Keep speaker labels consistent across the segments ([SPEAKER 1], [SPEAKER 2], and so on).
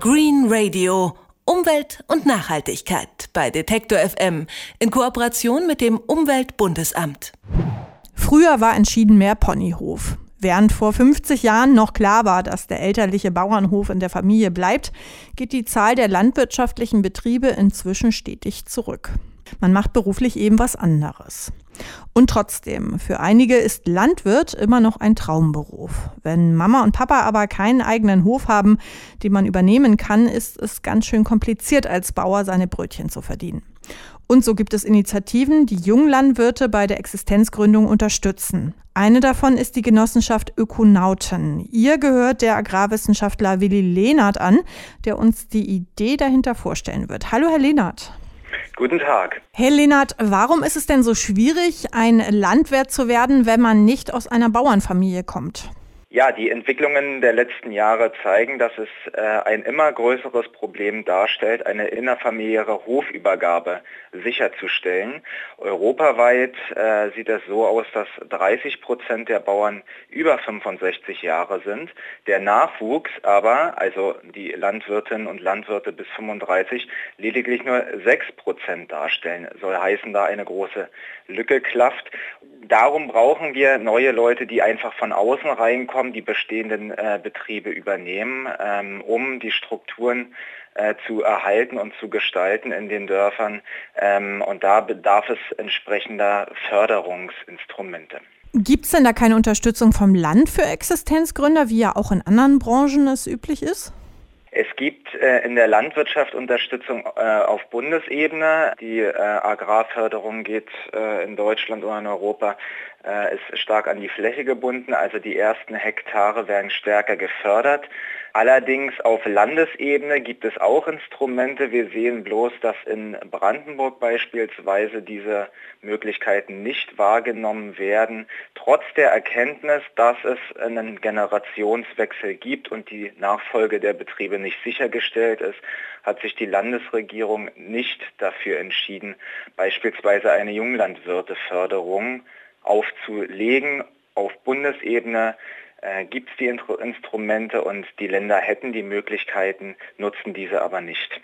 [SPEAKER 1] Green Radio. Umwelt und Nachhaltigkeit bei Detektor FM in Kooperation mit dem Umweltbundesamt.
[SPEAKER 2] Früher war entschieden mehr Ponyhof. Während vor 50 Jahren noch klar war, dass der elterliche Bauernhof in der Familie bleibt, geht die Zahl der landwirtschaftlichen Betriebe inzwischen stetig zurück. Man macht beruflich eben was anderes. Und trotzdem, für einige ist Landwirt immer noch ein Traumberuf. Wenn Mama und Papa aber keinen eigenen Hof haben, den man übernehmen kann, ist es ganz schön kompliziert, als Bauer seine Brötchen zu verdienen. Und so gibt es Initiativen, die Junglandwirte bei der Existenzgründung unterstützen. Eine davon ist die Genossenschaft Ökonauten. Ihr gehört der Agrarwissenschaftler Willi Lehnert an, der uns die Idee dahinter vorstellen wird. Hallo, Herr Lehnert.
[SPEAKER 3] Guten Tag.
[SPEAKER 2] Herr Lehnert, warum ist es denn so schwierig, ein Landwirt zu werden, wenn man nicht aus einer Bauernfamilie kommt?
[SPEAKER 3] Ja, die Entwicklungen der letzten Jahre zeigen, dass es äh, ein immer größeres Problem darstellt, eine innerfamiliäre Hofübergabe sicherzustellen. Europaweit äh, sieht es so aus, dass 30 Prozent der Bauern über 65 Jahre sind. Der Nachwuchs aber, also die Landwirtinnen und Landwirte bis 35, lediglich nur 6 Prozent darstellen. Soll heißen, da eine große Lücke klafft. Darum brauchen wir neue Leute, die einfach von außen reinkommen Telekom die bestehenden äh, Betriebe übernehmen, ähm, um die Strukturen äh, zu erhalten und zu gestalten in den Dörfern. Ähm, und da bedarf es entsprechender Förderungsinstrumente.
[SPEAKER 2] Gibt es denn da keine Unterstützung vom Land für Existenzgründer, wie ja auch in anderen Branchen es üblich ist?
[SPEAKER 3] Es gibt äh, in der Landwirtschaft Unterstützung äh, auf Bundesebene. Die äh, Agrarförderung geht äh, in Deutschland und in Europa äh, ist stark an die Fläche gebunden, also die ersten Hektare werden stärker gefördert. Allerdings auf Landesebene gibt es auch Instrumente. Wir sehen bloß, dass in Brandenburg beispielsweise diese Möglichkeiten nicht wahrgenommen werden, trotz der Erkenntnis, dass es einen Generationswechsel gibt und die Nachfolge der Betriebe nicht sichergestellt ist, hat sich die Landesregierung nicht dafür entschieden, beispielsweise eine Junglandwirteförderung aufzulegen auf Bundesebene äh, gibt es die Instrumente und die Länder hätten die Möglichkeiten, nutzen diese aber nicht.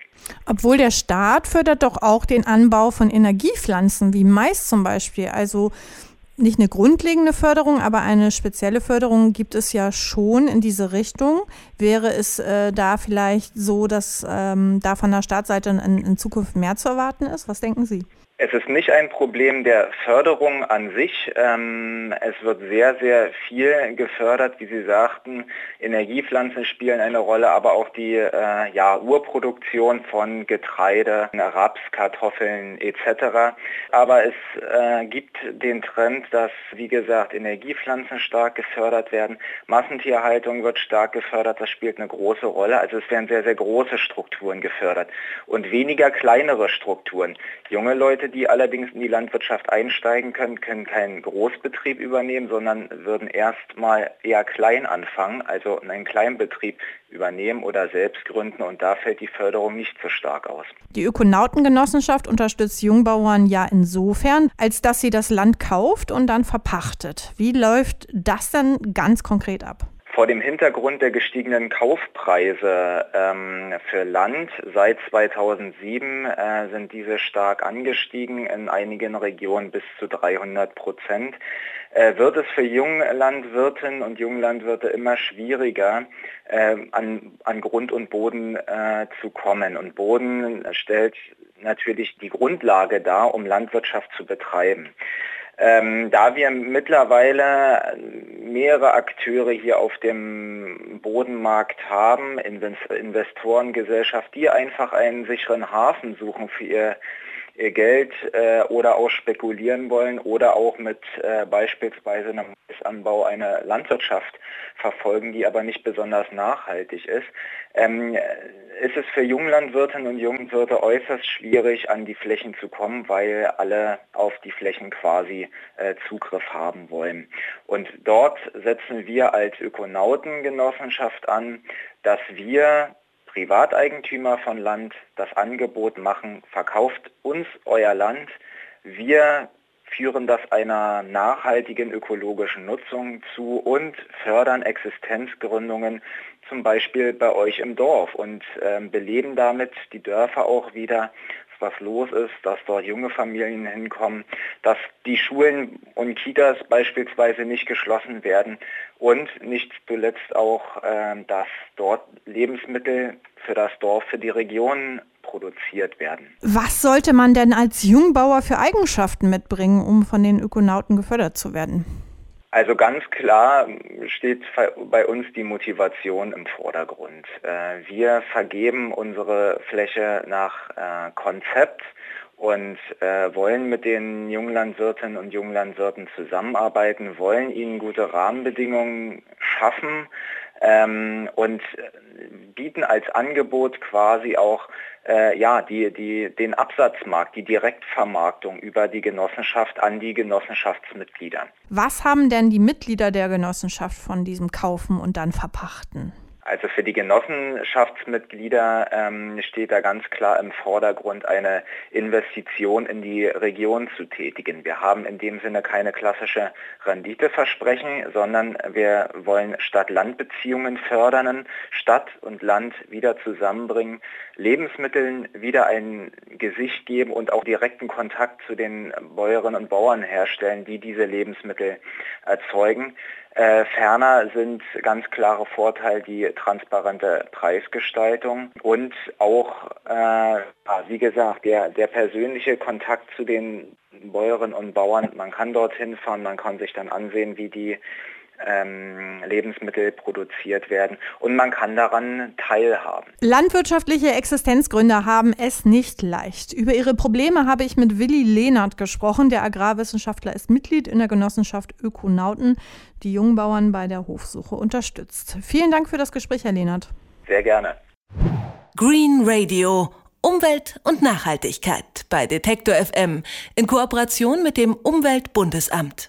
[SPEAKER 2] Obwohl der Staat fördert doch auch den Anbau von Energiepflanzen wie Mais zum Beispiel. Also nicht eine grundlegende Förderung, aber eine spezielle Förderung gibt es ja schon in diese Richtung. Wäre es äh, da vielleicht so, dass ähm, da von der Staatsseite in, in Zukunft mehr zu erwarten ist? Was denken Sie?
[SPEAKER 3] Es ist nicht ein Problem der Förderung an sich. Ähm, es wird sehr, sehr viel gefördert, wie Sie sagten. Energiepflanzen spielen eine Rolle, aber auch die äh, ja, Urproduktion von Getreide, Raps, Kartoffeln etc. Aber es äh, gibt den Trend, dass, wie gesagt, Energiepflanzen stark gefördert werden. Massentierhaltung wird stark gefördert, das spielt eine große Rolle. Also es werden sehr, sehr große Strukturen gefördert und weniger kleinere Strukturen. Junge Leute Leute, die allerdings in die Landwirtschaft einsteigen können, können keinen Großbetrieb übernehmen, sondern würden erstmal eher klein anfangen, also einen Kleinbetrieb übernehmen oder selbst gründen und da fällt die Förderung nicht so stark aus.
[SPEAKER 2] Die Ökonautengenossenschaft unterstützt Jungbauern ja insofern, als dass sie das Land kauft und dann verpachtet. Wie läuft das denn ganz konkret ab?
[SPEAKER 3] Vor dem Hintergrund der gestiegenen Kaufpreise ähm, für Land seit 2007 äh, sind diese stark angestiegen, in einigen Regionen bis zu 300 Prozent. Äh, wird es für Junglandwirtinnen und Junglandwirte immer schwieriger, äh, an, an Grund und Boden äh, zu kommen. Und Boden stellt natürlich die Grundlage dar, um Landwirtschaft zu betreiben. Ähm, da wir mittlerweile mehrere Akteure hier auf dem Bodenmarkt haben, Investorengesellschaft, die einfach einen sicheren Hafen suchen für ihr ihr Geld äh, oder auch spekulieren wollen oder auch mit äh, beispielsweise einem Maisanbau eine Landwirtschaft verfolgen, die aber nicht besonders nachhaltig ist, ähm, ist es für Junglandwirtinnen und Jungwirte äußerst schwierig, an die Flächen zu kommen, weil alle auf die Flächen quasi äh, Zugriff haben wollen. Und dort setzen wir als Ökonautengenossenschaft an, dass wir Privateigentümer von Land das Angebot machen, verkauft uns euer Land, wir führen das einer nachhaltigen ökologischen Nutzung zu und fördern Existenzgründungen, zum Beispiel bei euch im Dorf. Und äh, beleben damit die Dörfer auch wieder, was los ist, dass dort junge Familien hinkommen, dass die Schulen und Kitas beispielsweise nicht geschlossen werden und nicht zuletzt auch, äh, dass dort Lebensmittel für das Dorf, für die Region produziert werden.
[SPEAKER 2] Was sollte man denn als Jungbauer für Eigenschaften mitbringen, um von den Ökonauten gefördert zu werden?
[SPEAKER 3] Also ganz klar steht bei uns die Motivation im Vordergrund. Äh, wir vergeben unsere Fläche nach äh, Konzept und äh, wollen mit den Junglandwirtinnen und Junglandwirten zusammenarbeiten, wollen ihnen gute Rahmenbedingungen schaffen ähm, und bieten als Angebot quasi auch äh, ja, die, die, den Absatzmarkt, die Direktvermarktung über die Genossenschaft an die Genossenschaftsmitglieder.
[SPEAKER 2] Was haben denn die Mitglieder der Genossenschaft von diesem Kaufen und dann Verpachten?
[SPEAKER 3] Also für die Genossenschaftsmitglieder ähm, steht da ganz klar im Vordergrund eine Investition in die Region zu tätigen. Wir haben in dem Sinne keine klassische Renditeversprechen, sondern wir wollen Stadt-Land-Beziehungen fördern, Stadt und Land wieder zusammenbringen, Lebensmitteln wieder ein Gesicht geben und auch direkten Kontakt zu den Bäuerinnen und Bauern herstellen, die diese Lebensmittel erzeugen. Äh, ferner sind ganz klare Vorteile die transparente Preisgestaltung und auch, äh, wie gesagt, der, der persönliche Kontakt zu den Bäuerinnen und Bauern. Man kann dorthin fahren, man kann sich dann ansehen, wie die ähm, Lebensmittel produziert werden und man kann daran teilhaben.
[SPEAKER 2] Landwirtschaftliche Existenzgründer haben es nicht leicht. Über ihre Probleme habe ich mit Willi Lehnert gesprochen. Der Agrarwissenschaftler ist Mitglied in der Genossenschaft Ökonauten, die Jungbauern bei der Hofsuche unterstützt. Vielen Dank für das Gespräch, Herr Lehnert.
[SPEAKER 3] Sehr gerne.
[SPEAKER 1] Green Radio. Umwelt und Nachhaltigkeit bei Detektor FM in Kooperation mit dem Umweltbundesamt.